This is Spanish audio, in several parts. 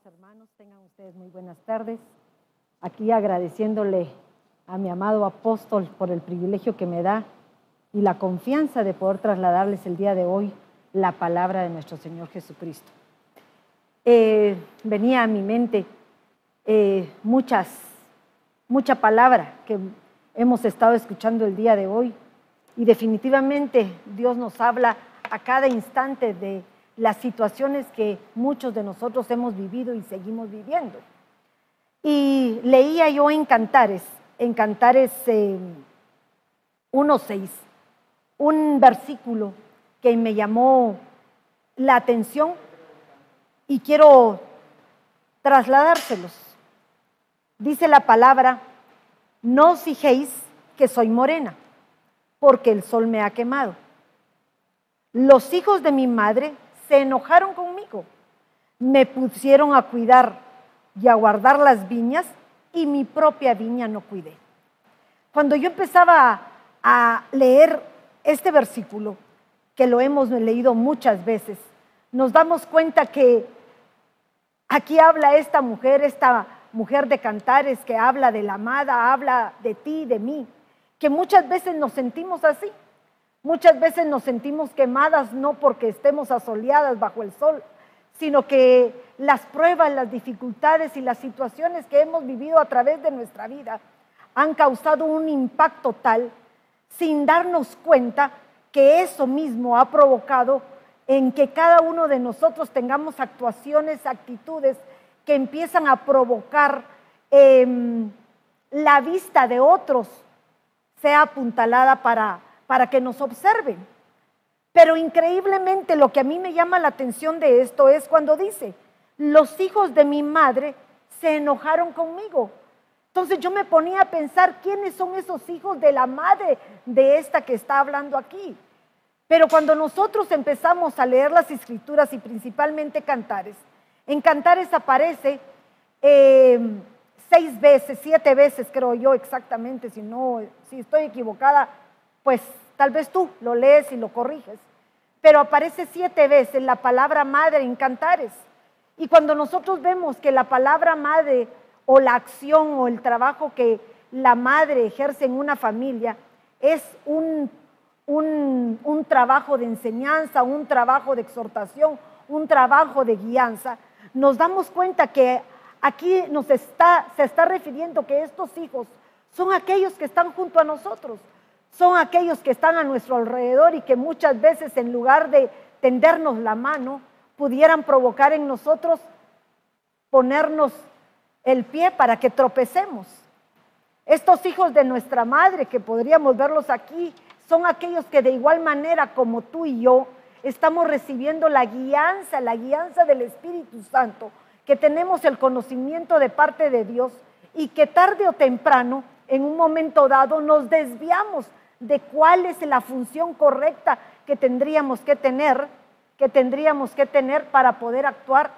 Amados hermanos, tengan ustedes muy buenas tardes. Aquí agradeciéndole a mi amado apóstol por el privilegio que me da y la confianza de poder trasladarles el día de hoy la palabra de nuestro Señor Jesucristo. Eh, venía a mi mente eh, muchas, mucha palabra que hemos estado escuchando el día de hoy y definitivamente Dios nos habla a cada instante de las situaciones que muchos de nosotros hemos vivido y seguimos viviendo. Y leía yo en Cantares, en Cantares 1.6, un versículo que me llamó la atención y quiero trasladárselos. Dice la palabra, no os fijéis que soy morena, porque el sol me ha quemado. Los hijos de mi madre se enojaron conmigo. Me pusieron a cuidar y a guardar las viñas y mi propia viña no cuidé. Cuando yo empezaba a leer este versículo, que lo hemos leído muchas veces, nos damos cuenta que aquí habla esta mujer, esta mujer de cantares que habla de la amada, habla de ti, de mí, que muchas veces nos sentimos así. Muchas veces nos sentimos quemadas no porque estemos asoleadas bajo el sol, sino que las pruebas, las dificultades y las situaciones que hemos vivido a través de nuestra vida han causado un impacto tal sin darnos cuenta que eso mismo ha provocado en que cada uno de nosotros tengamos actuaciones, actitudes que empiezan a provocar em, la vista de otros sea apuntalada para para que nos observen. Pero increíblemente lo que a mí me llama la atención de esto es cuando dice, los hijos de mi madre se enojaron conmigo. Entonces yo me ponía a pensar quiénes son esos hijos de la madre de esta que está hablando aquí. Pero cuando nosotros empezamos a leer las escrituras y principalmente cantares, en cantares aparece eh, seis veces, siete veces creo yo exactamente, si no, si estoy equivocada, pues tal vez tú lo lees y lo corriges, pero aparece siete veces la palabra madre en cantares. Y cuando nosotros vemos que la palabra madre o la acción o el trabajo que la madre ejerce en una familia es un, un, trabajo de enseñanza, un trabajo de exhortación, un trabajo de guianza, nos damos cuenta que aquí nos está, se está refiriendo que estos hijos son aquellos que están junto a nosotros, son aquellos que están a nuestro alrededor y que muchas veces en lugar de tendernos la mano, pudieran provocar en nosotros ponernos el pie para que tropecemos. Estos hijos de nuestra madre, que podríamos verlos aquí, son aquellos que de igual manera como tú y yo estamos recibiendo la guianza, la guianza del Espíritu Santo, que tenemos el conocimiento de parte de Dios y que tarde o temprano, en un momento dado, nos desviamos de cuál es la función correcta que tendríamos que tener, que tendríamos que tener para poder actuar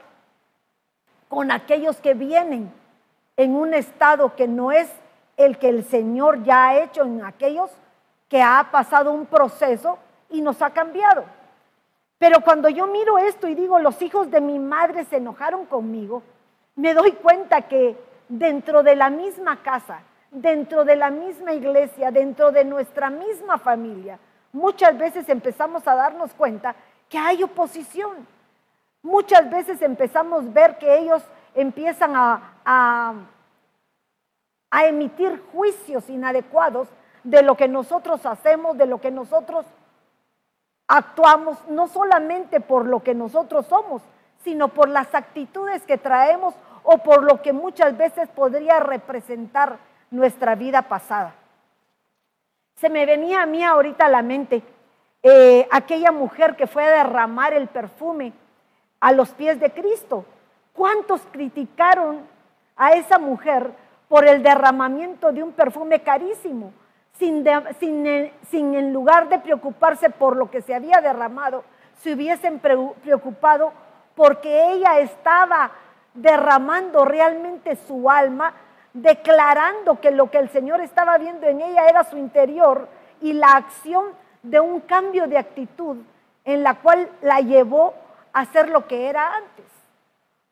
con aquellos que vienen en un estado que no es el que el Señor ya ha hecho en aquellos que ha pasado un proceso y nos ha cambiado. Pero cuando yo miro esto y digo, los hijos de mi madre se enojaron conmigo, me doy cuenta que dentro de la misma casa, dentro de la misma iglesia, dentro de nuestra misma familia, muchas veces empezamos a darnos cuenta que hay oposición. Muchas veces empezamos a ver que ellos empiezan a, emitir juicios inadecuados de lo que nosotros hacemos, de lo que nosotros actuamos, no solamente por lo que nosotros somos, sino por las actitudes que traemos o por lo que muchas veces podría representar nuestra vida pasada. Se me venía a mí ahorita a la mente eh, aquella mujer que fue a derramar el perfume a los pies de Cristo. ¿Cuántos criticaron a esa mujer por el derramamiento de un perfume carísimo? Sin, sin, sin, en lugar de preocuparse por lo que se había derramado, se hubiesen preocupado porque ella estaba derramando realmente su alma declarando que lo que el Señor estaba viendo en ella era su interior y la acción de un cambio de actitud en la cual la llevó a ser lo que era antes.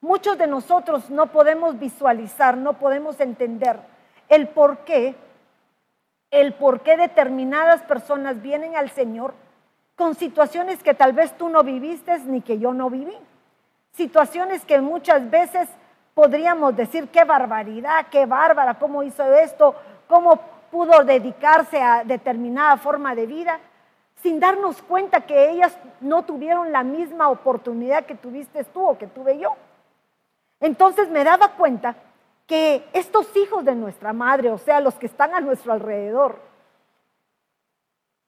Muchos de nosotros no podemos visualizar, no podemos entender el por qué, el por qué determinadas personas vienen al Señor con situaciones que tal vez tú no viviste ni que yo no viví. Situaciones que muchas veces podríamos decir, qué barbaridad, qué bárbara, cómo hizo esto, cómo pudo dedicarse a determinada forma de vida, sin darnos cuenta que ellas no tuvieron la misma oportunidad que tuviste tú o que tuve yo. Entonces me daba cuenta que estos hijos de nuestra madre, o sea, los que están a nuestro alrededor,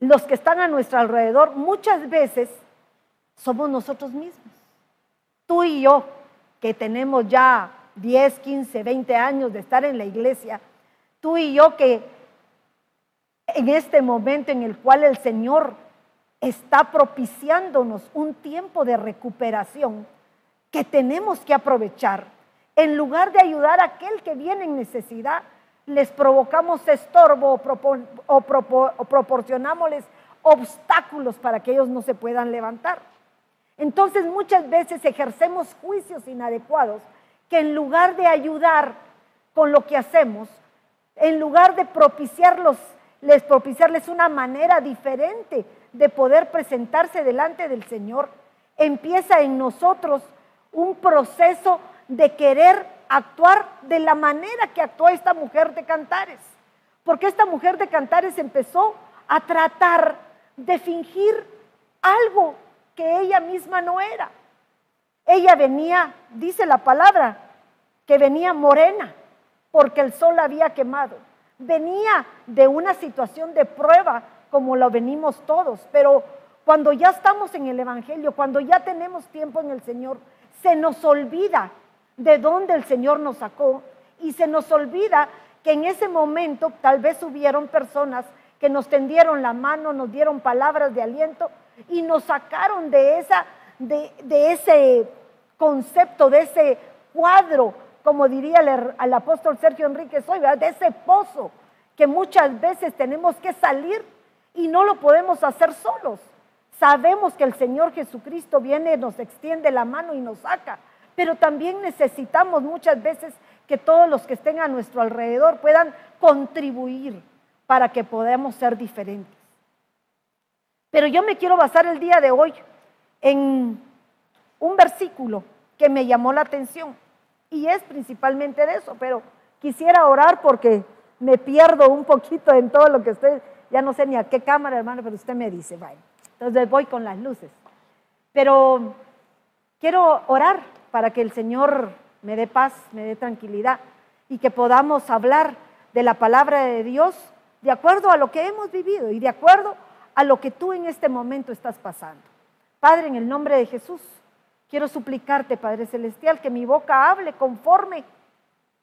los que están a nuestro alrededor, muchas veces somos nosotros mismos. Tú y yo, que tenemos ya 10, 15, 20 años de estar en la iglesia, tú y yo que en este momento en el cual el Señor está propiciándonos un tiempo de recuperación, que tenemos que aprovechar. En lugar de ayudar a aquel que viene en necesidad, les provocamos estorbo o, proporcionámosles obstáculos para que ellos no se puedan levantar. Entonces muchas veces ejercemos juicios inadecuados que en lugar de ayudar con lo que hacemos, en lugar de propiciarlos, les propiciarles una manera diferente de poder presentarse delante del Señor, empieza en nosotros un proceso de querer actuar de la manera que actuó esta mujer de Cantares. Porque esta mujer de Cantares empezó a tratar de fingir algo que ella misma no era. Ella venía, dice la palabra, que venía morena porque el sol la había quemado. Venía de una situación de prueba como lo venimos todos, pero cuando ya estamos en el Evangelio, cuando ya tenemos tiempo en el Señor, se nos olvida de dónde el Señor nos sacó y se nos olvida que en ese momento tal vez hubieron personas que nos tendieron la mano, nos dieron palabras de aliento y nos sacaron de, esa, de, ese concepto, de ese cuadro, como diría el, apóstol Sergio Enrique Soy, de ese pozo que muchas veces tenemos que salir y no lo podemos hacer solos. Sabemos que el Señor Jesucristo viene, nos extiende la mano y nos saca, pero también necesitamos muchas veces que todos los que estén a nuestro alrededor puedan contribuir para que podamos ser diferentes. Pero yo me quiero basar el día de hoy en un versículo que me llamó la atención y es principalmente de eso, pero quisiera orar porque me pierdo un poquito en todo lo que estoy, ya no sé ni a qué cámara, hermano, pero usted me dice, vaya. Entonces voy con las luces. Pero quiero orar para que el Señor me dé paz, me dé tranquilidad y que podamos hablar de la palabra de Dios de acuerdo a lo que hemos vivido y de acuerdo a lo que tú en este momento estás pasando. Padre, en el nombre de Jesús, quiero suplicarte, Padre Celestial, que mi boca hable conforme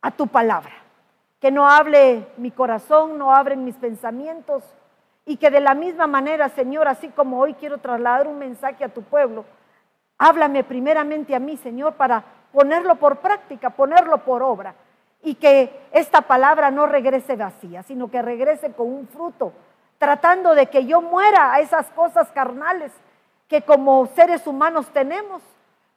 a tu palabra. Que no hable mi corazón, no abren mis pensamientos, y que de la misma manera, Señor, así como hoy quiero trasladar un mensaje a tu pueblo, háblame primeramente a mí, Señor, para ponerlo por práctica, ponerlo por obra. Y que esta palabra no regrese vacía, sino que regrese con un fruto, tratando de que yo muera a esas cosas carnales que como seres humanos tenemos,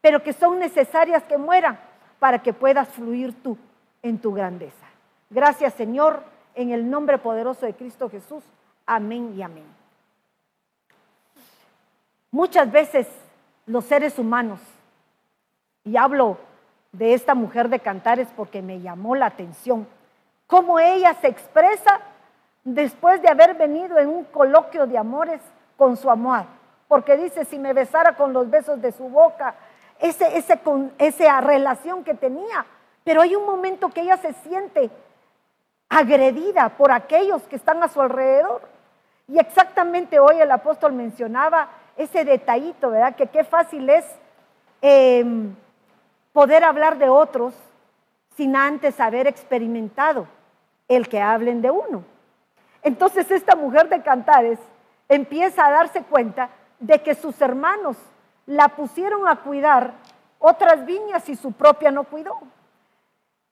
pero que son necesarias que mueran para que puedas fluir tú en tu grandeza. Gracias, Señor, en el nombre poderoso de Cristo Jesús. Amén y amén. Muchas veces los seres humanos, y hablo de esta mujer de Cantares porque me llamó la atención, cómo ella se expresa después de haber venido en un coloquio de amores con su amor. Porque dice, si me besara con los besos de su boca, ese, ese, con, esa relación que tenía. Pero hay un momento que ella se siente agredida por aquellos que están a su alrededor. Y exactamente hoy el apóstol mencionaba ese detallito, ¿verdad? Que qué fácil es em, poder hablar de otros sin antes haber experimentado el que hablen de uno. Entonces esta mujer de Cantares empieza a darse cuenta de que sus hermanos la pusieron a cuidar otras viñas y su propia no cuidó.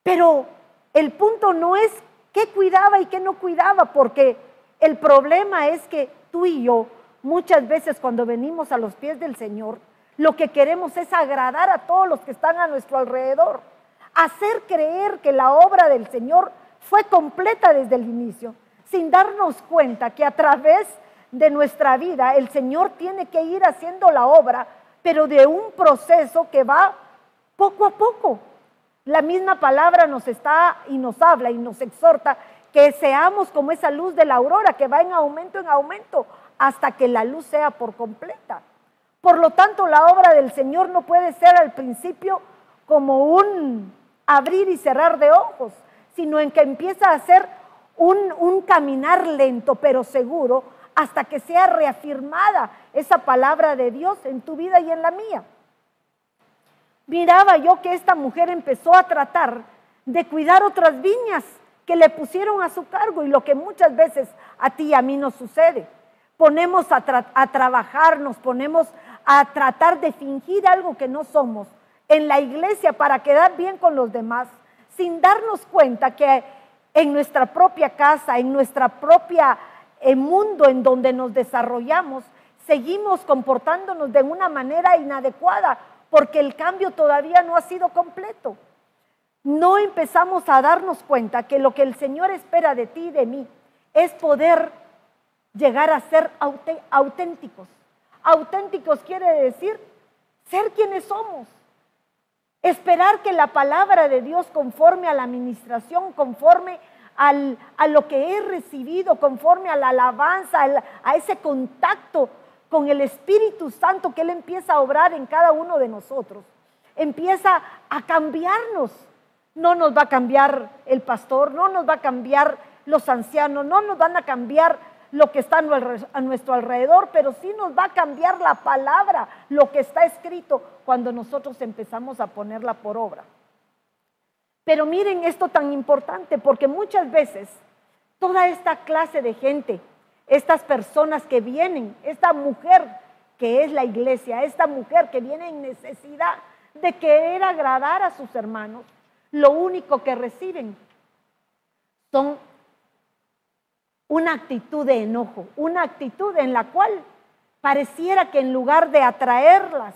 Pero el punto no es qué cuidaba y qué no cuidaba, porque el problema es que tú y yo, muchas veces cuando venimos a los pies del Señor, lo que queremos es agradar a todos los que están a nuestro alrededor, hacer creer que la obra del Señor fue completa desde el inicio, sin darnos cuenta que a través de nuestra vida el Señor tiene que ir haciendo la obra, pero de un proceso que va poco a poco. La misma palabra nos está y nos habla y nos exhorta que seamos como esa luz de la aurora que va en aumento en aumento hasta que la luz sea por completa. Por lo tanto, la obra del Señor no puede ser al principio como un abrir y cerrar de ojos, sino en que empieza a ser un, un caminar lento pero seguro hasta que sea reafirmada esa palabra de Dios en tu vida y en la mía. Miraba yo que esta mujer empezó a tratar de cuidar otras viñas que le pusieron a su cargo y lo que muchas veces a ti y a mí nos sucede. Ponemos a, a trabajar, nos ponemos a tratar de fingir algo que no somos en la iglesia para quedar bien con los demás, sin darnos cuenta que en nuestra propia casa, en nuestra propia eh, mundo en donde nos desarrollamos, seguimos comportándonos de una manera inadecuada porque el cambio todavía no ha sido completo. No empezamos a darnos cuenta que lo que el Señor espera de ti y de mí es poder llegar a ser auténticos Auténticos quiere decir ser quienes somos. Esperar que la palabra de Dios conforme a la administración, conforme a lo que he recibido, conforme a la alabanza, a ese contacto con el Espíritu Santo que Él empieza a obrar en cada uno de nosotros. Empieza a cambiarnos. No nos va a cambiar el pastor, no nos va a cambiar los ancianos, no nos van a cambiar lo que está a nuestro alrededor, pero sí nos va a cambiar la palabra, lo que está escrito, cuando nosotros empezamos a ponerla por obra. Pero miren esto tan importante, porque muchas veces toda esta clase de gente, estas personas que vienen, esta mujer que es la iglesia, esta mujer que viene en necesidad de querer agradar a sus hermanos, lo único que reciben son una actitud de enojo, una actitud en la cual pareciera que en lugar de atraerlas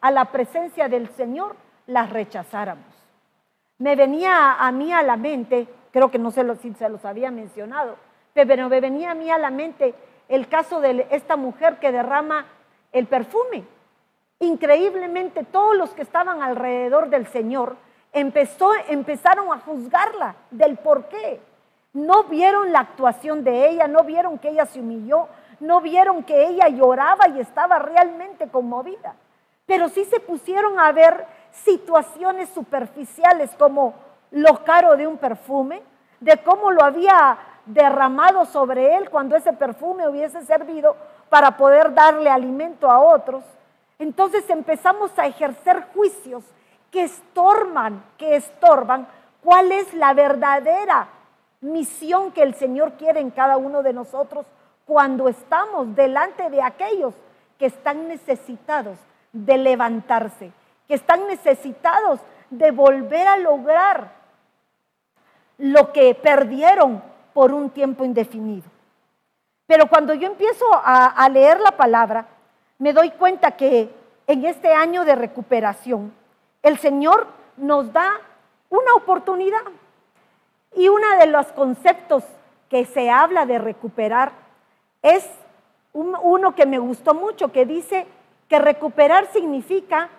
a la presencia del Señor, las rechazáramos. Me venía a mí a la mente, creo que no sé si se los había mencionado, pero me venía a mí a la mente el caso de esta mujer que derrama el perfume. Increíblemente todos los que estaban alrededor del Señor empezaron a juzgarla del por qué. No vieron la actuación de ella, no vieron que ella se humilló, no vieron que ella lloraba y estaba realmente conmovida. Pero sí se pusieron a ver situaciones superficiales como lo caro de un perfume, de cómo lo había derramado sobre él cuando ese perfume hubiese servido para poder darle alimento a otros. Entonces empezamos a ejercer juicios que estorban, que estorban cuál es la verdadera misión que el Señor quiere en cada uno de nosotros cuando estamos delante de aquellos que están necesitados de levantarse, que están necesitados de volver a lograr lo que perdieron por un tiempo indefinido. Pero cuando yo empiezo a, leer la palabra, me doy cuenta que en este año de recuperación, el Señor nos da una oportunidad. Y uno de los conceptos que se habla de recuperar es uno que me gustó mucho, que dice que recuperar significa,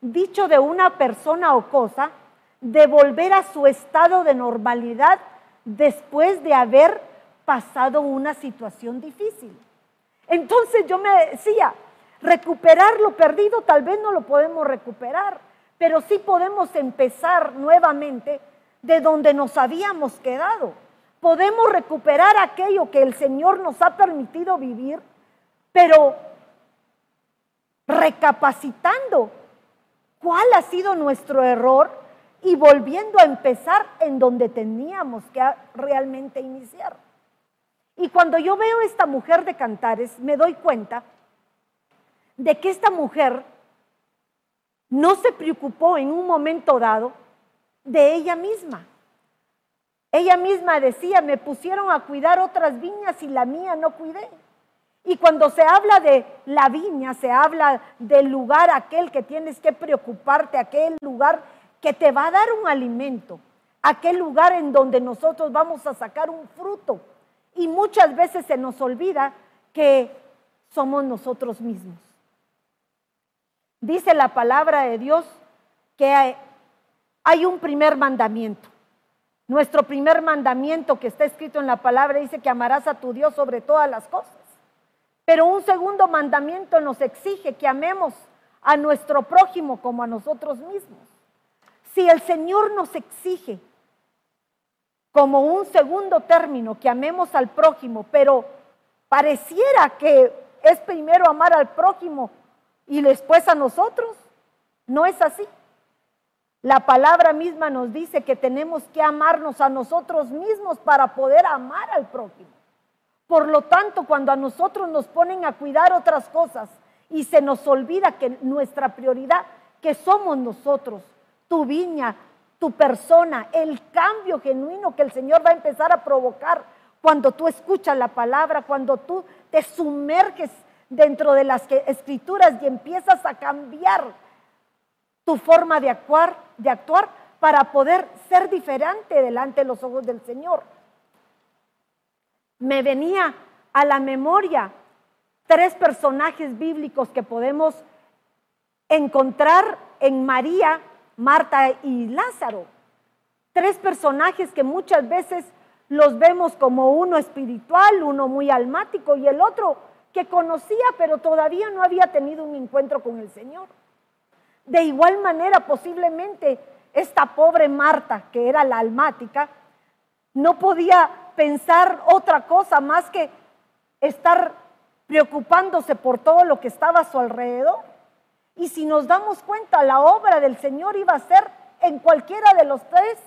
dicho de una persona o cosa, devolver a su estado de normalidad después de haber pasado una situación difícil. Entonces yo me decía, recuperar lo perdido tal vez no lo podemos recuperar, pero sí podemos empezar nuevamente de donde nos habíamos quedado. Podemos recuperar aquello que el Señor nos ha permitido vivir, pero recapacitando cuál ha sido nuestro error y volviendo a empezar en donde teníamos que realmente iniciar. Y cuando yo veo esta mujer de Cantares, me doy cuenta de que esta mujer no se preocupó en un momento dado de ella misma. Ella misma decía, me pusieron a cuidar otras viñas y la mía no cuidé. Y cuando se habla de la viña, se habla del lugar aquel que tienes que preocuparte, aquel lugar que te va a dar un alimento, aquel lugar en donde nosotros vamos a sacar un fruto. Y muchas veces se nos olvida que somos nosotros mismos. Dice la palabra de Dios que hay un primer mandamiento. Nuestro primer mandamiento que está escrito en la palabra dice que amarás a tu Dios sobre todas las cosas. Pero un segundo mandamiento nos exige que amemos a nuestro prójimo como a nosotros mismos. Si el Señor nos exige como un segundo término que amemos al prójimo, pero pareciera que es primero amar al prójimo y después a nosotros, no es así. La palabra misma nos dice que tenemos que amarnos a nosotros mismos para poder amar al prójimo. Por lo tanto, cuando a nosotros nos ponen a cuidar otras cosas y se nos olvida que nuestra prioridad, que somos nosotros, tu viña, tu persona, el cambio genuino que el Señor va a empezar a provocar cuando tú escuchas la palabra, cuando tú te sumerges dentro de las escrituras y empiezas a cambiar tu forma de actuar, de actuar para poder ser diferente delante de los ojos del Señor. Me venía a la memoria tres personajes bíblicos que podemos encontrar en María, Marta y Lázaro. Tres personajes que muchas veces los vemos como uno espiritual, uno muy almático y el otro que conocía pero todavía no había tenido un encuentro con el Señor. De igual manera, posiblemente esta pobre Marta, que era la almática, no podía pensar otra cosa más que estar preocupándose por todo lo que estaba a su alrededor. Y si nos damos cuenta, la obra del Señor iba a ser en cualquiera de los tres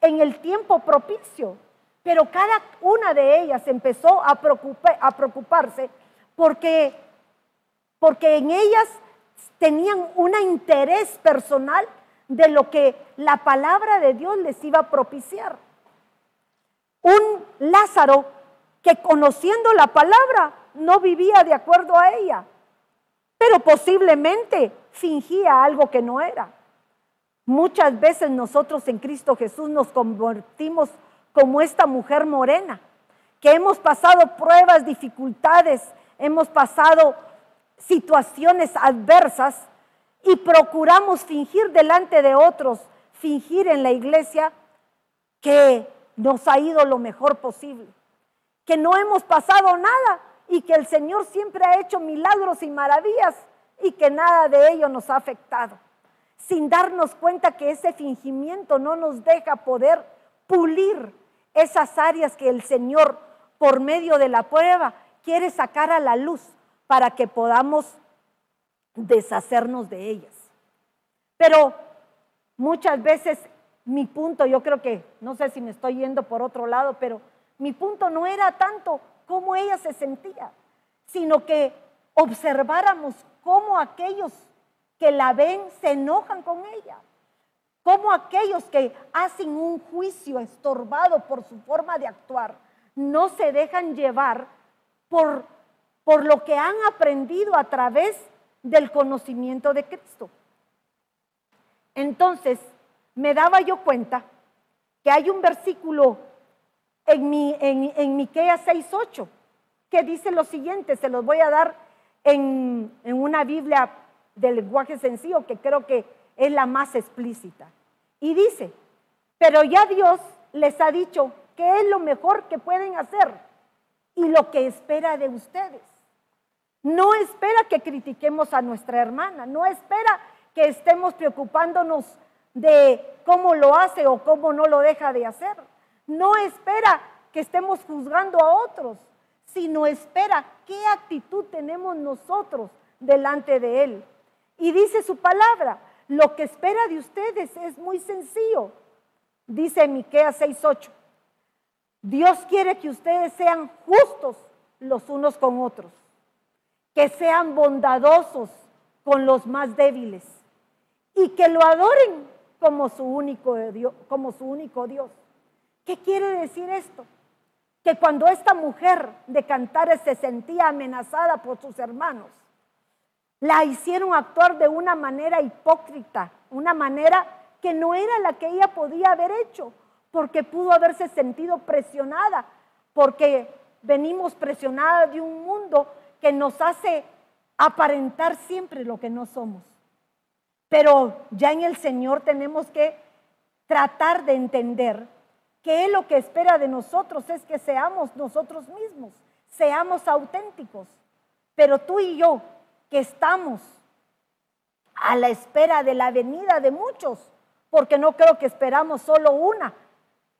en el tiempo propicio. Pero cada una de ellas empezó a, preocuparse porque, porque en ellas tenían un interés personal de lo que la palabra de Dios les iba a propiciar. Un Lázaro que conociendo la palabra no vivía de acuerdo a ella, pero posiblemente fingía algo que no era. Muchas veces nosotros en Cristo Jesús nos convertimos como esta mujer morena, que hemos pasado pruebas, dificultades, hemos pasado situaciones adversas y procuramos fingir delante de otros, fingir en la iglesia que nos ha ido lo mejor posible, que no hemos pasado nada y que el Señor siempre ha hecho milagros y maravillas y que nada de ello nos ha afectado, sin darnos cuenta que ese fingimiento no nos deja poder pulir esas áreas que el Señor, por medio de la prueba, quiere sacar a la luz para que podamos deshacernos de ellas. Pero muchas veces mi punto, yo creo que, no sé si me estoy yendo por otro lado, pero mi punto no era tanto cómo ella se sentía, sino que observáramos cómo aquellos que la ven se enojan con ella, cómo aquellos que hacen un juicio estorbado por su forma de actuar no se dejan llevar por por lo que han aprendido a través del conocimiento de Cristo. Entonces, me daba yo cuenta que hay un versículo en, mi, en, en Miqueas 6.8 que dice lo siguiente, se los voy a dar en, en una Biblia de lenguaje sencillo que creo que es la más explícita. Y dice, pero ya Dios les ha dicho que es lo mejor que pueden hacer y lo que espera de ustedes. No espera que critiquemos a nuestra hermana, no espera que estemos preocupándonos de cómo lo hace o cómo no lo deja de hacer. No espera que estemos juzgando a otros, sino espera qué actitud tenemos nosotros delante de Él. Y dice su palabra, lo que espera de ustedes es muy sencillo. Dice Miqueas 6:8. Dios quiere que ustedes sean justos los unos con otros que sean bondadosos con los más débiles y que lo adoren como su único Dios. Como su único Dios. ¿Qué quiere decir esto? que cuando esta mujer de Cantares se sentía amenazada por sus hermanos, la hicieron actuar de una manera hipócrita, una manera que no era la que ella podía haber hecho, porque pudo haberse sentido presionada, porque venimos presionadas de un mundo que nos hace aparentar siempre lo que no somos. Pero ya en el Señor tenemos que tratar de entender que Él lo que espera de nosotros es que seamos nosotros mismos, seamos auténticos. Pero tú y yo, que estamos a la espera de la venida de muchos, porque no creo que esperamos solo una,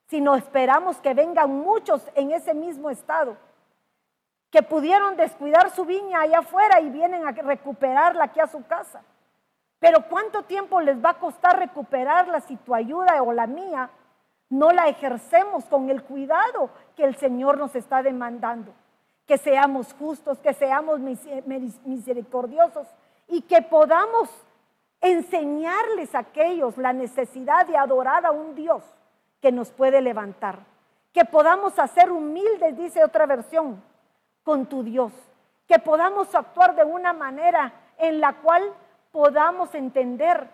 sino esperamos que vengan muchos en ese mismo estado, que pudieron descuidar su viña allá afuera y vienen a recuperarla aquí a su casa. Pero ¿cuánto tiempo les va a costar recuperarla si tu ayuda o la mía no la ejercemos con el cuidado que el Señor nos está demandando? Que seamos justos, que seamos misericordiosos y que podamos enseñarles a aquellos la necesidad de adorar a un Dios que nos puede levantar. Que podamos hacer humildes, dice otra versión, con tu Dios. Que podamos actuar de una manera en la cual podamos entender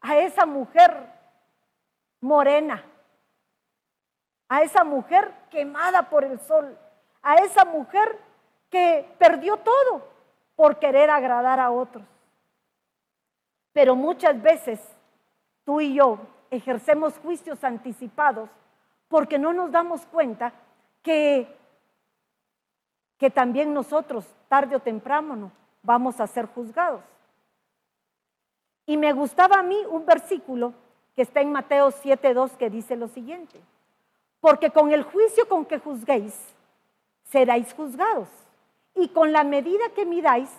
a esa mujer morena, a esa mujer quemada por el sol, a esa mujer que perdió todo por querer agradar a otros. Pero muchas veces tú y yo ejercemos juicios anticipados porque no nos damos cuenta que, que también nosotros, tarde o temprano, vamos a ser juzgados. Y me gustaba a mí un versículo que está en Mateo 7.2 que dice lo siguiente, porque con el juicio con que juzguéis, seréis juzgados, y con la medida que midáis,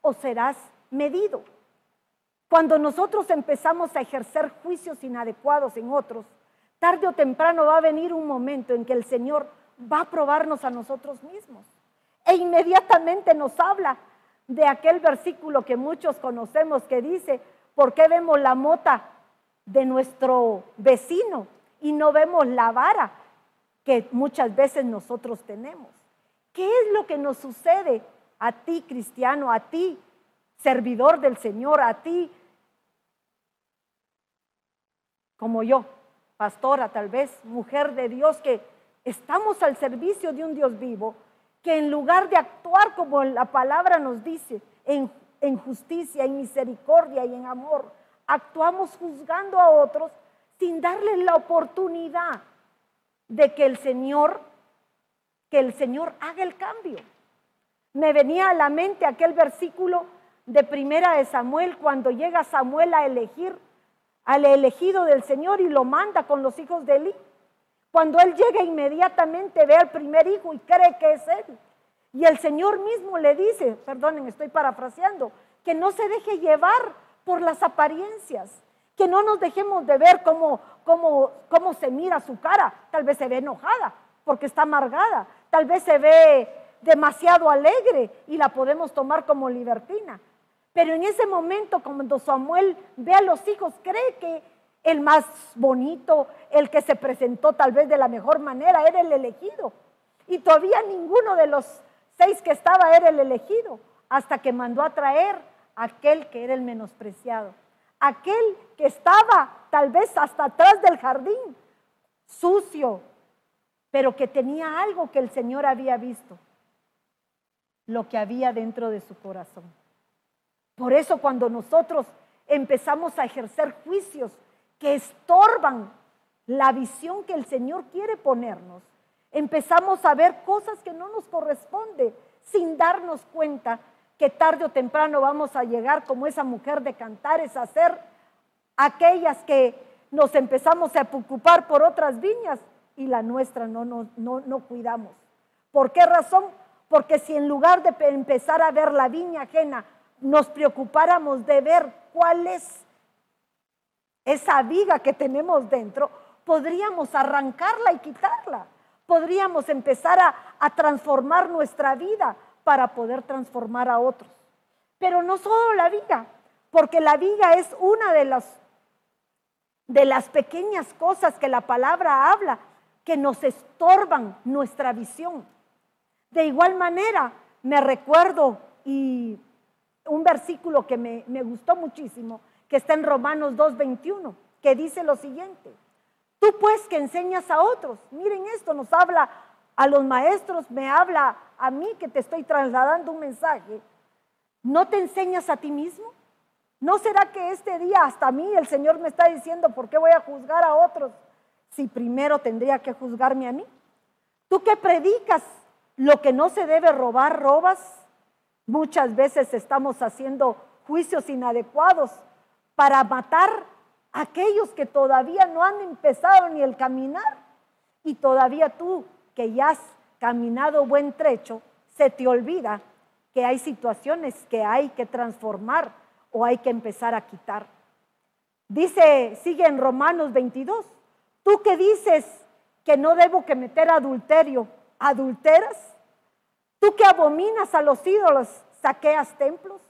os serás medido. Cuando nosotros empezamos a ejercer juicios inadecuados en otros, tarde o temprano va a venir un momento en que el Señor va a probarnos a nosotros mismos. E inmediatamente nos habla de aquel versículo que muchos conocemos que dice, ¿por qué vemos la mota de nuestro vecino y no vemos la vara que muchas veces nosotros tenemos? ¿Qué es lo que nos sucede a ti, cristiano, a ti, servidor del Señor, a ti, como yo, pastora tal vez, mujer de Dios, que estamos al servicio de un Dios vivo, que en lugar de actuar como la palabra nos dice, en, en justicia, en misericordia y en amor, actuamos juzgando a otros sin darles la oportunidad de que el Señor, que el Señor haga el cambio. Me venía a la mente aquel versículo de primera de Samuel, cuando llega Samuel a elegir al elegido del Señor y lo manda con los hijos de Eli. Cuando él llega inmediatamente ve al primer hijo y cree que es él. Y el Señor mismo le dice, perdonen, estoy parafraseando, que no se deje llevar por las apariencias, que no nos dejemos de ver cómo, cómo, cómo se mira su cara. Tal vez se ve enojada porque está amargada, tal vez se ve demasiado alegre y la podemos tomar como libertina. Pero en ese momento, cuando Samuel ve a los hijos, cree que el más bonito, el que se presentó tal vez de la mejor manera, era el elegido. Y todavía ninguno de los seis que estaba era el elegido, hasta que mandó a traer aquel que era el menospreciado, aquel que estaba tal vez hasta atrás del jardín, sucio, pero que tenía algo que el Señor había visto, lo que había dentro de su corazón. Por eso cuando nosotros empezamos a ejercer juicios que estorban la visión que el Señor quiere ponernos, empezamos a ver cosas que no nos corresponde sin darnos cuenta que tarde o temprano vamos a llegar como esa mujer de cantares a ser aquellas que nos empezamos a preocupar por otras viñas y la nuestra no, no, no, no cuidamos. ¿Por qué razón? Porque si en lugar de empezar a ver la viña ajena, nos preocupáramos de ver cuál es esa viga que tenemos dentro, podríamos arrancarla y quitarla. Podríamos empezar a, transformar nuestra vida para poder transformar a otros. Pero no solo la viga, porque la viga es una de las, de las pequeñas cosas que la palabra habla que nos estorban nuestra visión. De igual manera, me recuerdo y un versículo que me, me gustó muchísimo, que está en Romanos 2.21, que dice lo siguiente, tú pues que enseñas a otros, miren esto, nos habla a los maestros, me habla a mí que te estoy trasladando un mensaje, ¿no te enseñas a ti mismo? ¿No será que este día hasta a mí el Señor me está diciendo por qué voy a juzgar a otros si primero tendría que juzgarme a mí? Tú que predicas lo que no se debe robar, robas. Muchas veces estamos haciendo juicios inadecuados para matar aquellos que todavía no han empezado ni el caminar. Y todavía tú, que ya has caminado buen trecho, se te olvida que hay situaciones que hay que transformar o hay que empezar a quitar. Dice, sigue en Romanos 22, tú que dices que no debo que meter adulterio, ¿adulteras? Tú que abominas a los ídolos, saqueas templos.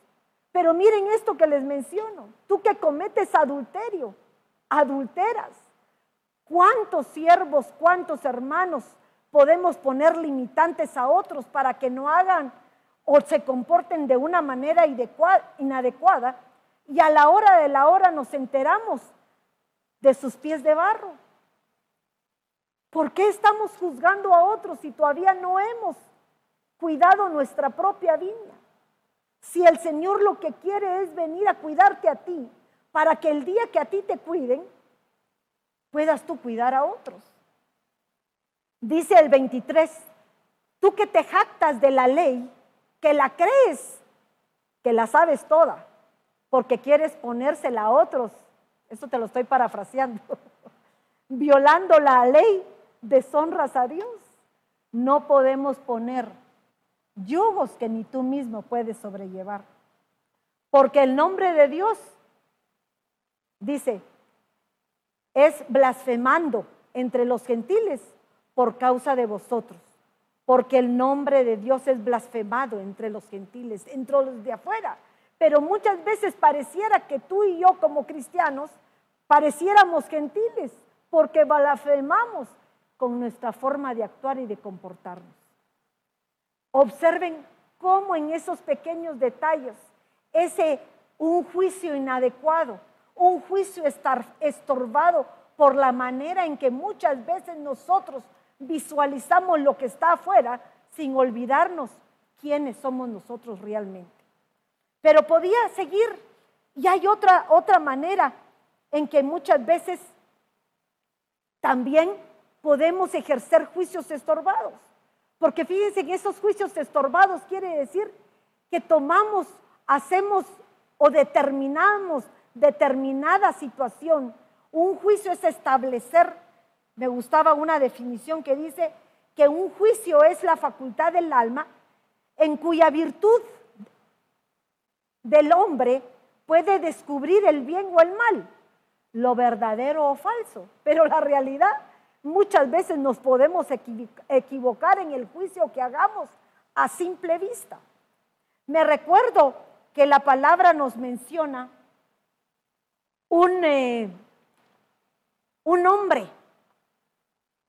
Pero miren esto que les menciono, tú que cometes adulterio, adulteras. ¿Cuántos siervos, cuántos hermanos podemos poner limitantes a otros para que no hagan o se comporten de una manera inadecuada y a la hora de la hora nos enteramos de sus pies de barro. ¿Por qué estamos juzgando a otros si todavía no hemos cuidado nuestra propia viña? Si el Señor lo que quiere es venir a cuidarte a ti, para que el día que a ti te cuiden, puedas tú cuidar a otros. Dice el 23, tú que te jactas de la ley, que la crees, que la sabes toda, porque quieres ponérsela a otros. Eso te lo estoy parafraseando. Violando la ley, deshonras a Dios. No podemos poner yugos que ni tú mismo puedes sobrellevar. Porque el nombre de Dios, dice, es blasfemando entre los gentiles por causa de vosotros porque el nombre de Dios es blasfemado entre los gentiles, entre los de afuera. Pero muchas veces pareciera que tú y yo como cristianos pareciéramos gentiles, porque blasfemamos con nuestra forma de actuar y de comportarnos. Observen cómo en esos pequeños detalles, ese un juicio inadecuado, un juicio estorbado por la manera en que muchas veces nosotros visualizamos lo que está afuera sin olvidarnos quiénes somos nosotros realmente. Pero podía seguir y hay otra, otra manera en que muchas veces también podemos ejercer juicios estorbados. Porque fíjense que esos juicios estorbados quiere decir que tomamos, hacemos o determinamos determinada situación. Un juicio es establecer me gustaba una definición que dice que un juicio es la facultad del alma en cuya virtud del hombre puede descubrir el bien o el mal, lo verdadero o falso. Pero la realidad, muchas veces nos podemos equivocar en el juicio que hagamos a simple vista. Me recuerdo que la palabra nos menciona un, eh, un hombre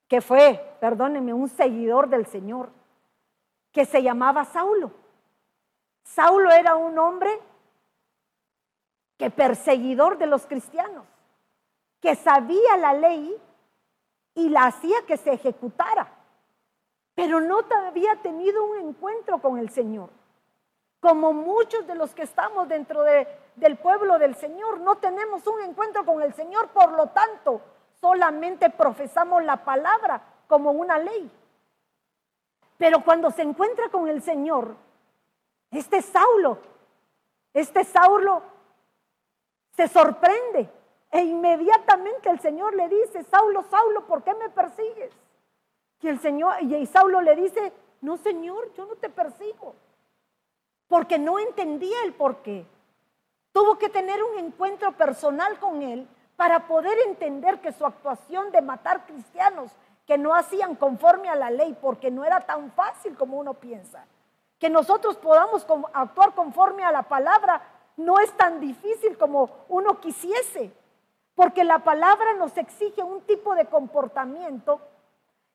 que fue, perdónenme, un seguidor del Señor, que se llamaba Saulo. Saulo era un hombre que perseguidor de los cristianos, que sabía la ley y la hacía que se ejecutara, pero no había tenido un encuentro con el Señor. Como muchos de los que estamos dentro del pueblo del Señor, no tenemos un encuentro con el Señor, por lo tanto, solamente profesamos la palabra como una ley. Pero cuando se encuentra con el Señor, este Saulo, este Saulo se sorprende e inmediatamente el Señor le dice, Saulo, Saulo, ¿por qué me persigues? Y el Señor, y Saulo le dice, no Señor, yo no te persigo, porque no entendía el por qué. Tuvo que tener un encuentro personal con él para poder entender que su actuación de matar cristianos que no hacían conforme a la ley, porque no era tan fácil como uno piensa, que nosotros podamos actuar conforme a la palabra, no es tan difícil como uno quisiese, porque la palabra nos exige un tipo de comportamiento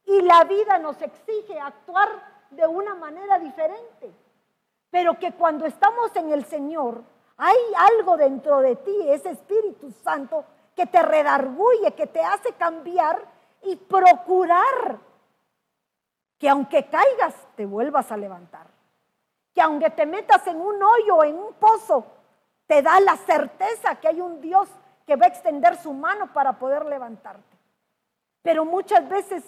Y la vida nos exige actuar de una manera diferente. Pero que cuando estamos en el Señor, hay algo dentro de ti, ese Espíritu Santo, que te redarguye, que te hace cambiar y procurar que aunque caigas, te vuelvas a levantar. Que aunque te metas en un hoyo, en un pozo, te da la certeza que hay un Dios que va a extender su mano para poder levantarte. Pero muchas veces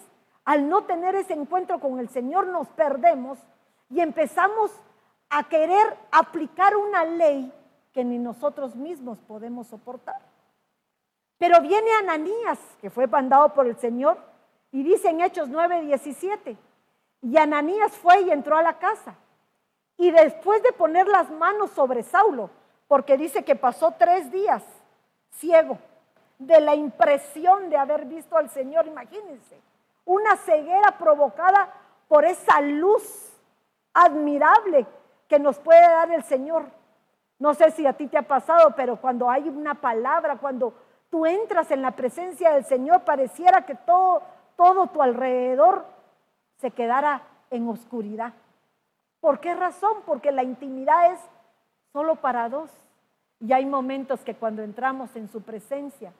al no tener ese encuentro con el Señor nos perdemos y empezamos a querer aplicar una ley que ni nosotros mismos podemos soportar. Pero viene Ananías, que fue mandado por el Señor, y dice en Hechos 9, 17, y Ananías fue y entró a la casa. Y después de poner las manos sobre Saulo, porque dice que pasó tres días ciego, de la impresión de haber visto al Señor, imagínense, una ceguera provocada por esa luz admirable que nos puede dar el Señor. No sé si a ti te ha pasado, pero cuando hay una palabra, cuando tú entras en la presencia del Señor, pareciera que todo, todo tu alrededor se quedara en oscuridad. ¿Por qué razón? Porque la intimidad es solo para dos. Y hay momentos que cuando entramos en su presencia,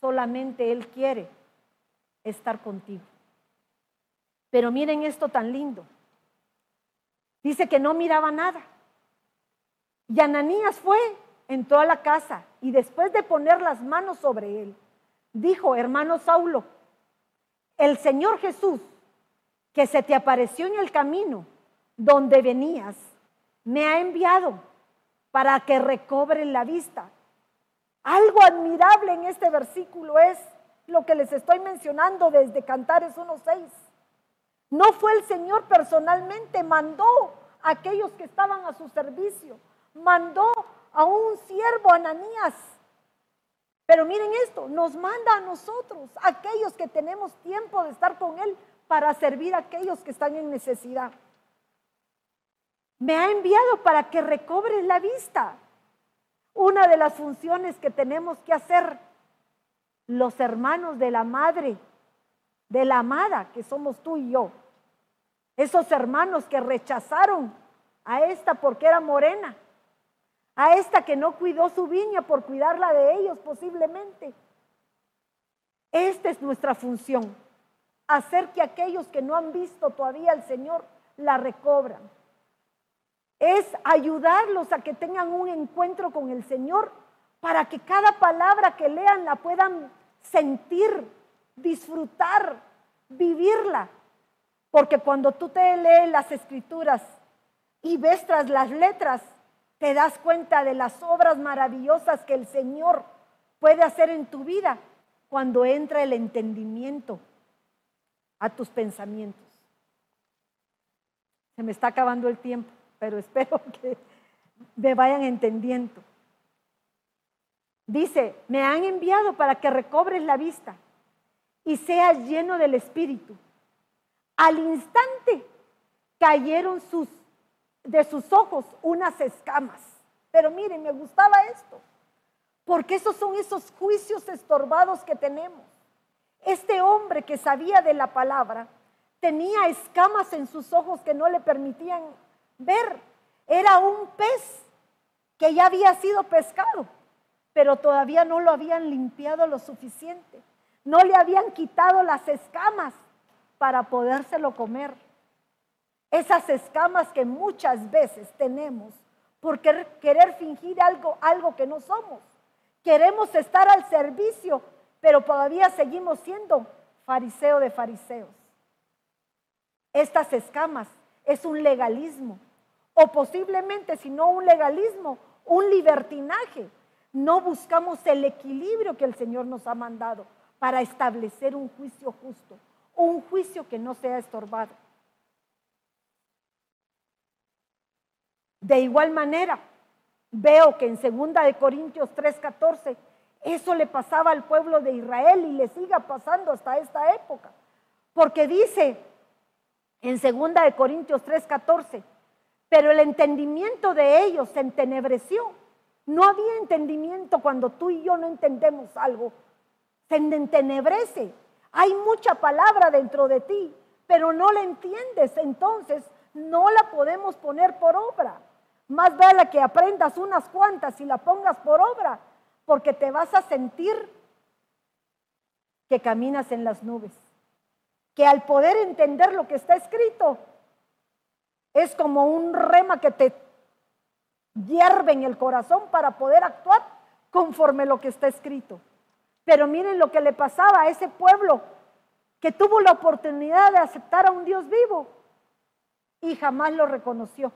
solamente Él quiere estar contigo. Pero miren esto tan lindo. Dice que no miraba nada. Y Ananías fue, entró a la casa y después de poner las manos sobre él, dijo, hermano Saulo, el Señor Jesús, que se te apareció en el camino donde venías, me ha enviado para que recobren la vista. Algo admirable en este versículo es lo que les estoy mencionando desde Cantares 1.6. No fue el Señor personalmente, mandó a aquellos que estaban a su servicio, mandó a un siervo, Ananías. Pero miren esto, nos manda a nosotros, aquellos que tenemos tiempo de estar con Él, para servir a aquellos que están en necesidad me ha enviado para que recobre la vista. Una de las funciones que tenemos que hacer los hermanos de la madre, de la amada, que somos tú y yo. Esos hermanos que rechazaron a esta porque era morena, a esta que no cuidó su viña por cuidarla de ellos posiblemente. Esta es nuestra función, hacer que aquellos que no han visto todavía al Señor la recobran es ayudarlos a que tengan un encuentro con el Señor para que cada palabra que lean la puedan sentir, disfrutar, vivirla. Porque cuando tú te lees las escrituras y ves tras las letras, te das cuenta de las obras maravillosas que el Señor puede hacer en tu vida cuando entra el entendimiento a tus pensamientos. Se me está acabando el tiempo pero espero que me vayan entendiendo. Dice, me han enviado para que recobres la vista y seas lleno del Espíritu. Al instante cayeron sus, de sus ojos unas escamas. Pero miren, me gustaba esto, porque esos son esos juicios estorbados que tenemos. Este hombre que sabía de la palabra tenía escamas en sus ojos que no le permitían ver. Era un pez que ya había sido pescado, pero todavía no lo habían limpiado lo suficiente. No le habían quitado las escamas para podérselo comer. Esas escamas que muchas veces tenemos por querer fingir algo, algo que no somos. Queremos estar al servicio, pero todavía seguimos siendo fariseo de fariseos. Estas escamas es un legalismo o posiblemente, si no un legalismo, un libertinaje. No buscamos el equilibrio que el Señor nos ha mandado para establecer un juicio justo, un juicio que no sea estorbado. De igual manera, veo que en 2 de Corintios 3:14 eso le pasaba al pueblo de Israel y le siga pasando hasta esta época. Porque dice en 2 de Corintios 3:14, pero el entendimiento de ellos se entenebreció. No había entendimiento cuando tú y yo no entendemos algo. Se entenebrece. Hay mucha palabra dentro de ti, pero no la entiendes, entonces no la podemos poner por obra. Más vale que aprendas unas cuantas y la pongas por obra, porque te vas a sentir que caminas en las nubes. Que al poder entender lo que está escrito, es como un rema que te hierve en el corazón para poder actuar conforme lo que está escrito. Pero miren lo que le pasaba a ese pueblo que tuvo la oportunidad de aceptar a un Dios vivo y jamás lo reconoció.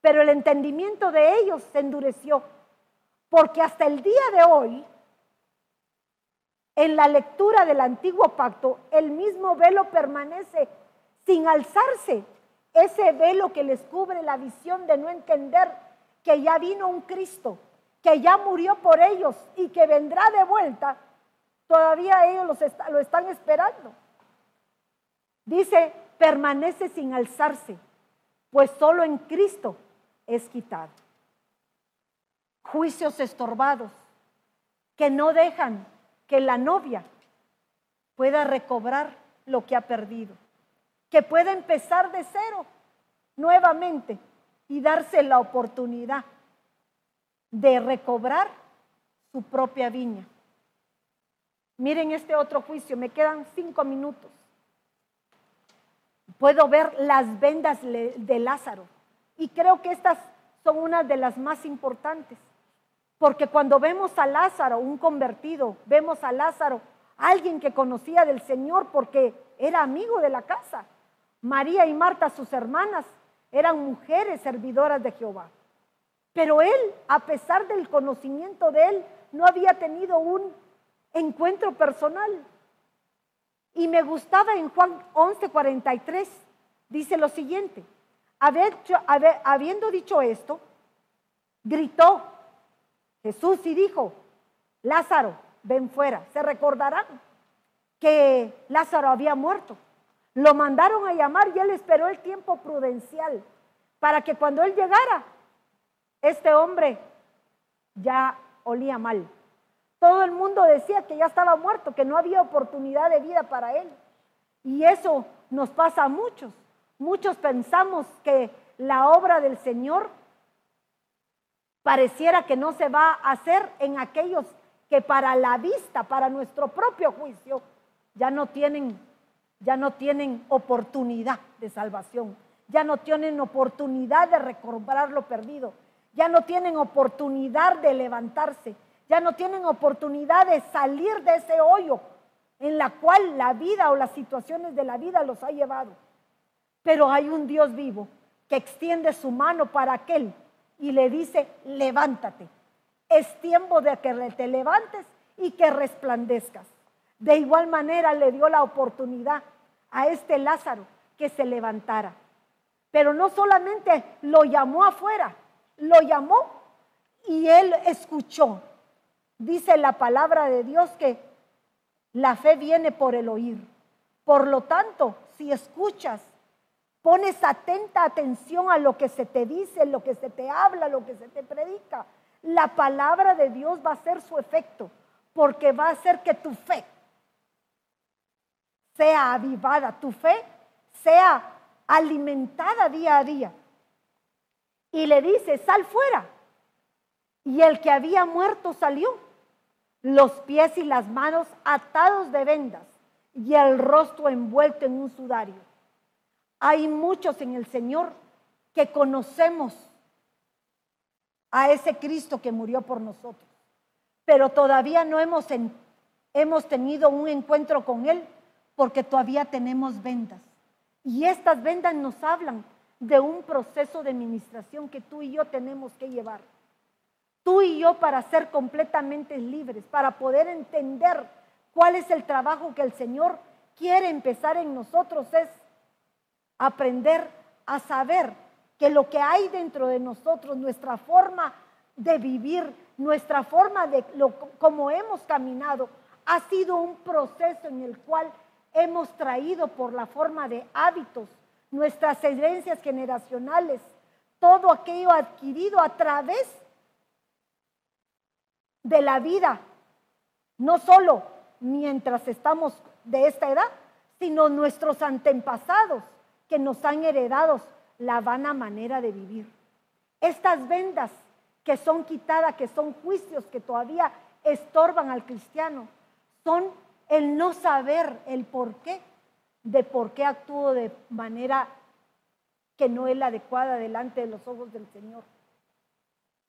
Pero el entendimiento de ellos se endureció, porque hasta el día de hoy, en la lectura del antiguo pacto, el mismo velo permanece sin alzarse. Ese velo que les cubre la visión de no entender que ya vino un Cristo, que ya murió por ellos y que vendrá de vuelta, todavía ellos lo están esperando. Dice, permanece sin alzarse, pues solo en Cristo es quitado. Juicios estorbados que no dejan que la novia pueda recobrar lo que ha perdido, que pueda empezar de cero nuevamente y darse la oportunidad de recobrar su propia viña. Miren este otro juicio, me quedan cinco minutos. Puedo ver las vendas de Lázaro y creo que estas son una de las más importantes. Porque cuando vemos a Lázaro, un convertido, vemos a Lázaro, alguien que conocía del Señor porque era amigo de la casa. María y Marta, sus hermanas, eran mujeres servidoras de Jehová. Pero él, a pesar del conocimiento de él, no había tenido un encuentro personal. Y me gustaba en Juan 11:43, dice lo siguiente, habiendo dicho esto, gritó Jesús y dijo, Lázaro, ven fuera. Se recordarán que Lázaro había muerto. Lo mandaron a llamar y él esperó el tiempo prudencial para que cuando él llegara, este hombre ya olía mal. Todo el mundo decía que ya estaba muerto, que no había oportunidad de vida para él. Y eso nos pasa a muchos. Muchos pensamos que la obra del Señor pareciera que no se va a hacer en aquellos que para la vista, para nuestro propio juicio, ya no tienen ya no tienen oportunidad de salvación, ya no tienen oportunidad de recobrar lo perdido, ya no tienen oportunidad de levantarse, ya no tienen oportunidad de salir de ese hoyo en la cual la vida o las situaciones de la vida los ha llevado. Pero hay un Dios vivo que extiende su mano para aquel y le dice, levántate. Es tiempo de que te levantes y que resplandezcas. De igual manera le dio la oportunidad a este Lázaro que se levantara. Pero no solamente lo llamó afuera, lo llamó y él escuchó. Dice la palabra de Dios que la fe viene por el oír. Por lo tanto, si escuchas, pones atenta atención a lo que se te dice, lo que se te habla, lo que se te predica, la palabra de Dios va a hacer su efecto, porque va a hacer que tu fe sea avivada, tu fe sea alimentada día a día. Y le dice, sal fuera. Y el que había muerto salió, los pies y las manos atados de vendas y el rostro envuelto en un sudario. Hay muchos en el Señor que conocemos a ese Cristo que murió por nosotros, pero todavía no hemos, hemos tenido un encuentro con Él porque todavía tenemos vendas. Y estas vendas nos hablan de un proceso de administración que tú y yo tenemos que llevar. Tú y yo para ser completamente libres, para poder entender cuál es el trabajo que el Señor quiere empezar en nosotros es aprender a saber que lo que hay dentro de nosotros, nuestra forma de vivir, nuestra forma de lo, como hemos caminado, ha sido un proceso en el cual hemos traído por la forma de hábitos, nuestras herencias generacionales, todo aquello adquirido a través de la vida, no solo mientras estamos de esta edad, sino nuestros antepasados que nos han heredado la vana manera de vivir. Estas vendas que son quitadas, que son juicios que todavía estorban al cristiano, son el no saber el por qué, de por qué actúo de manera que no es la adecuada delante de los ojos del Señor.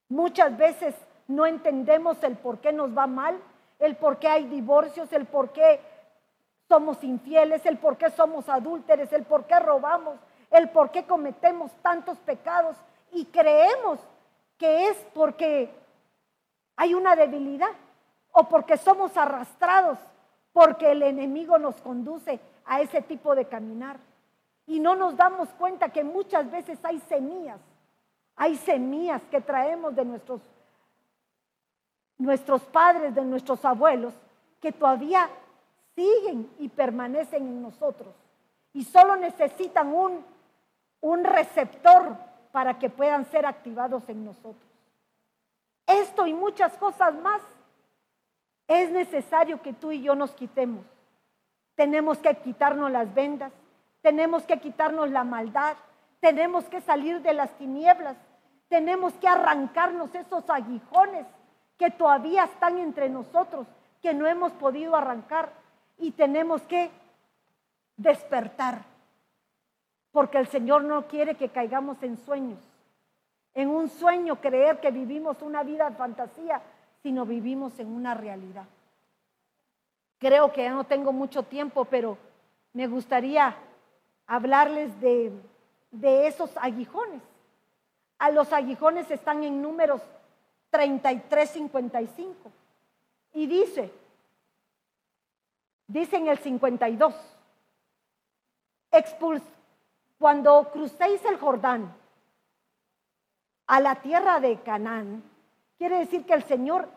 Muchas veces no entendemos el por qué nos va mal, el por qué hay divorcios, el por qué somos infieles, el por qué somos adúlteres, el por qué robamos, el por qué cometemos tantos pecados y creemos que es porque hay una debilidad o porque somos arrastrados, porque el enemigo nos conduce a ese tipo de caminar. Y no nos damos cuenta que muchas veces hay semillas, hay semillas que traemos de nuestros, nuestros padres, de nuestros abuelos, que todavía siguen y permanecen en nosotros. Y solo necesitan un, un receptor para que puedan ser activados en nosotros. Esto y muchas cosas más es necesario que tú y yo nos quitemos. Tenemos que quitarnos las vendas, tenemos que quitarnos la maldad, tenemos que salir de las tinieblas, tenemos que arrancarnos esos aguijones que todavía están entre nosotros, que no hemos podido arrancar y tenemos que despertar, porque el Señor no quiere que caigamos en sueños, en un sueño creer que vivimos una vida de fantasía, sino vivimos en una realidad. Creo que ya no tengo mucho tiempo, pero me gustaría hablarles de, de esos aguijones. A los aguijones están en números 33, 55. Y dice, dice en el 52, expuls cuando crucéis el Jordán a la tierra de Canaán, quiere decir que el Señor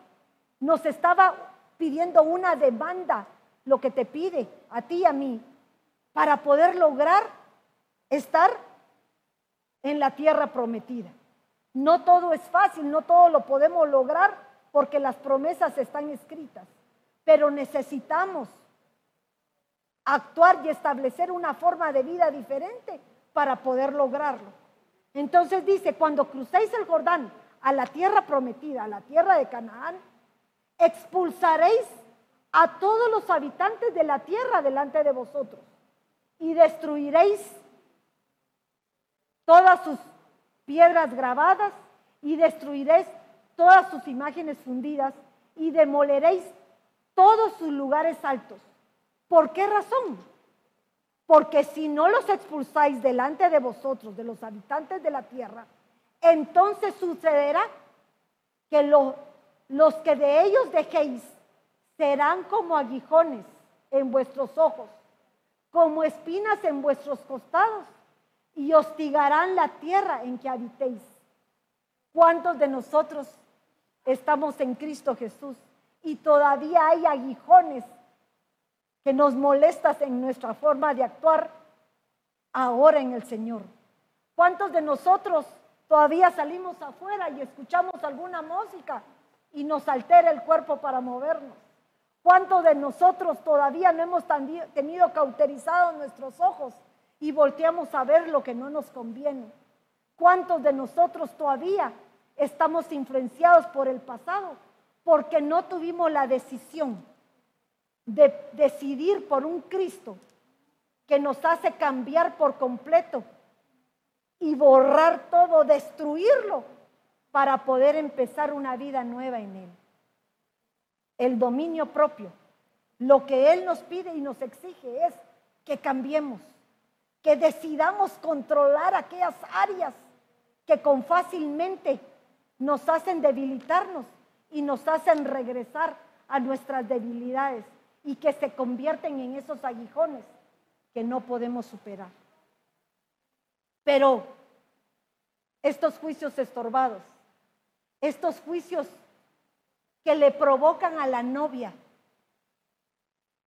nos estaba pidiendo una demanda, lo que te pide a ti y a mí, para poder lograr estar en la tierra prometida. No todo es fácil, no todo lo podemos lograr porque las promesas están escritas, pero necesitamos actuar y establecer una forma de vida diferente para poder lograrlo. Entonces dice, cuando crucéis el Jordán a la tierra prometida, a la tierra de Canaán, expulsaréis a todos los habitantes de la tierra delante de vosotros y destruiréis todas sus piedras grabadas y destruiréis todas sus imágenes fundidas y demoleréis todos sus lugares altos. ¿Por qué razón? Porque si no los expulsáis delante de vosotros, de los habitantes de la tierra, entonces sucederá que los que de ellos dejéis serán como aguijones en vuestros ojos, como espinas en vuestros costados, y hostigarán la tierra en que habitéis. ¿Cuántos de nosotros estamos en Cristo Jesús y todavía hay aguijones que nos molestan en nuestra forma de actuar ahora en el Señor? ¿Cuántos de nosotros todavía salimos afuera y escuchamos alguna música y nos altera el cuerpo para movernos? ¿Cuántos de nosotros todavía no hemos tenido cauterizados nuestros ojos y volteamos a ver lo que no nos conviene? ¿Cuántos de nosotros todavía estamos influenciados por el pasado porque no tuvimos la decisión de decidir por un Cristo que nos hace cambiar por completo y borrar todo, destruirlo para poder empezar una vida nueva en Él? el dominio propio. Lo que Él nos pide y nos exige es que cambiemos, que decidamos controlar aquellas áreas que con fácilmente nos hacen debilitarnos y nos hacen regresar a nuestras debilidades y que se convierten en esos aguijones que no podemos superar. Pero estos juicios estorbados, estos juicios que le provocan a la novia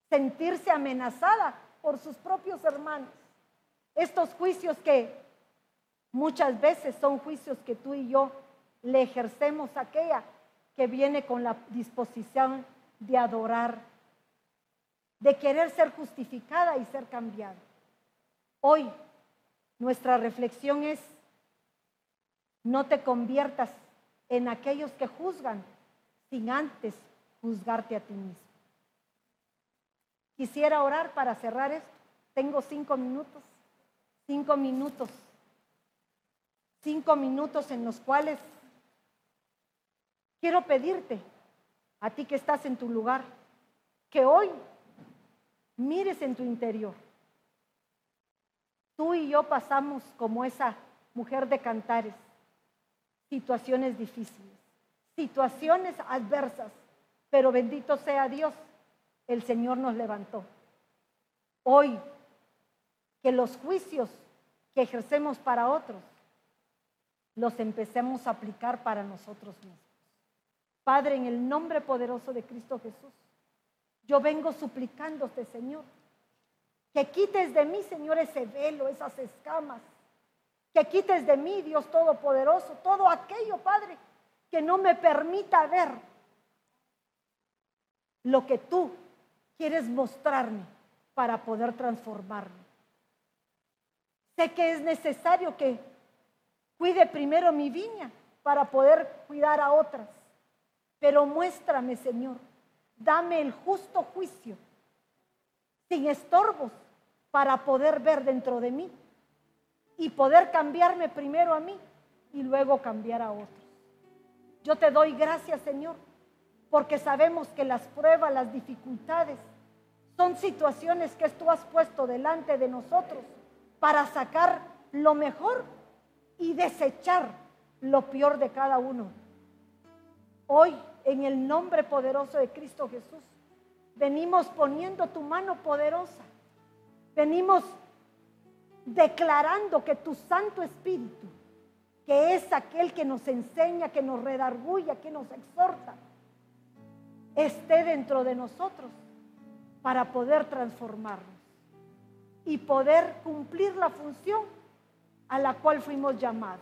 sentirse amenazada por sus propios hermanos. Estos juicios que muchas veces son juicios que tú y yo le ejercemos a aquella que viene con la disposición de adorar de querer ser justificada y ser cambiada. Hoy nuestra reflexión es, no te conviertas en aquellos que juzgan sin antes juzgarte a ti mismo. Quisiera orar para cerrar esto. Tengo cinco minutos, cinco minutos, cinco minutos en los cuales quiero pedirte a ti que estás en tu lugar, que hoy mires en tu interior. Tú y yo pasamos como esa mujer de cantares, situaciones difíciles, situaciones adversas, pero bendito sea Dios, el Señor nos levantó. Hoy, que los juicios que ejercemos para otros, los empecemos a aplicar para nosotros mismos. Padre, en el nombre poderoso de Cristo Jesús, yo vengo suplicándote, Señor, que quites de mí, Señor, ese velo, esas escamas, que quites de mí, Dios Todopoderoso, todo aquello, Padre, que no me permita ver lo que tú quieres mostrarme para poder transformarme. Sé que es necesario que cuide primero mi viña para poder cuidar a otras, pero muéstrame, Señor, dame el justo juicio, sin estorbos, para poder ver dentro de mí y poder cambiarme primero a mí y luego cambiar a otros. Yo te doy gracias, Señor, porque sabemos que las pruebas, las dificultades, son situaciones que tú has puesto delante de nosotros para sacar lo mejor y desechar lo peor de cada uno. Hoy, en el nombre poderoso de Cristo Jesús, venimos poniendo tu mano poderosa. Venimos declarando que tu Santo Espíritu, que es aquel que nos enseña, que nos redarguya, que nos exhorta, esté dentro de nosotros para poder transformarnos y poder cumplir la función a la cual fuimos llamados.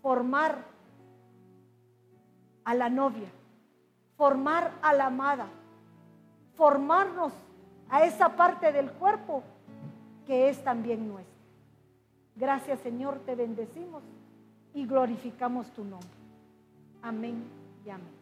Formar a la novia, formar a la amada, formarnos a esa parte del cuerpo que es también nuestra. Gracias Señor, te bendecimos y glorificamos tu nombre. Amén y amén.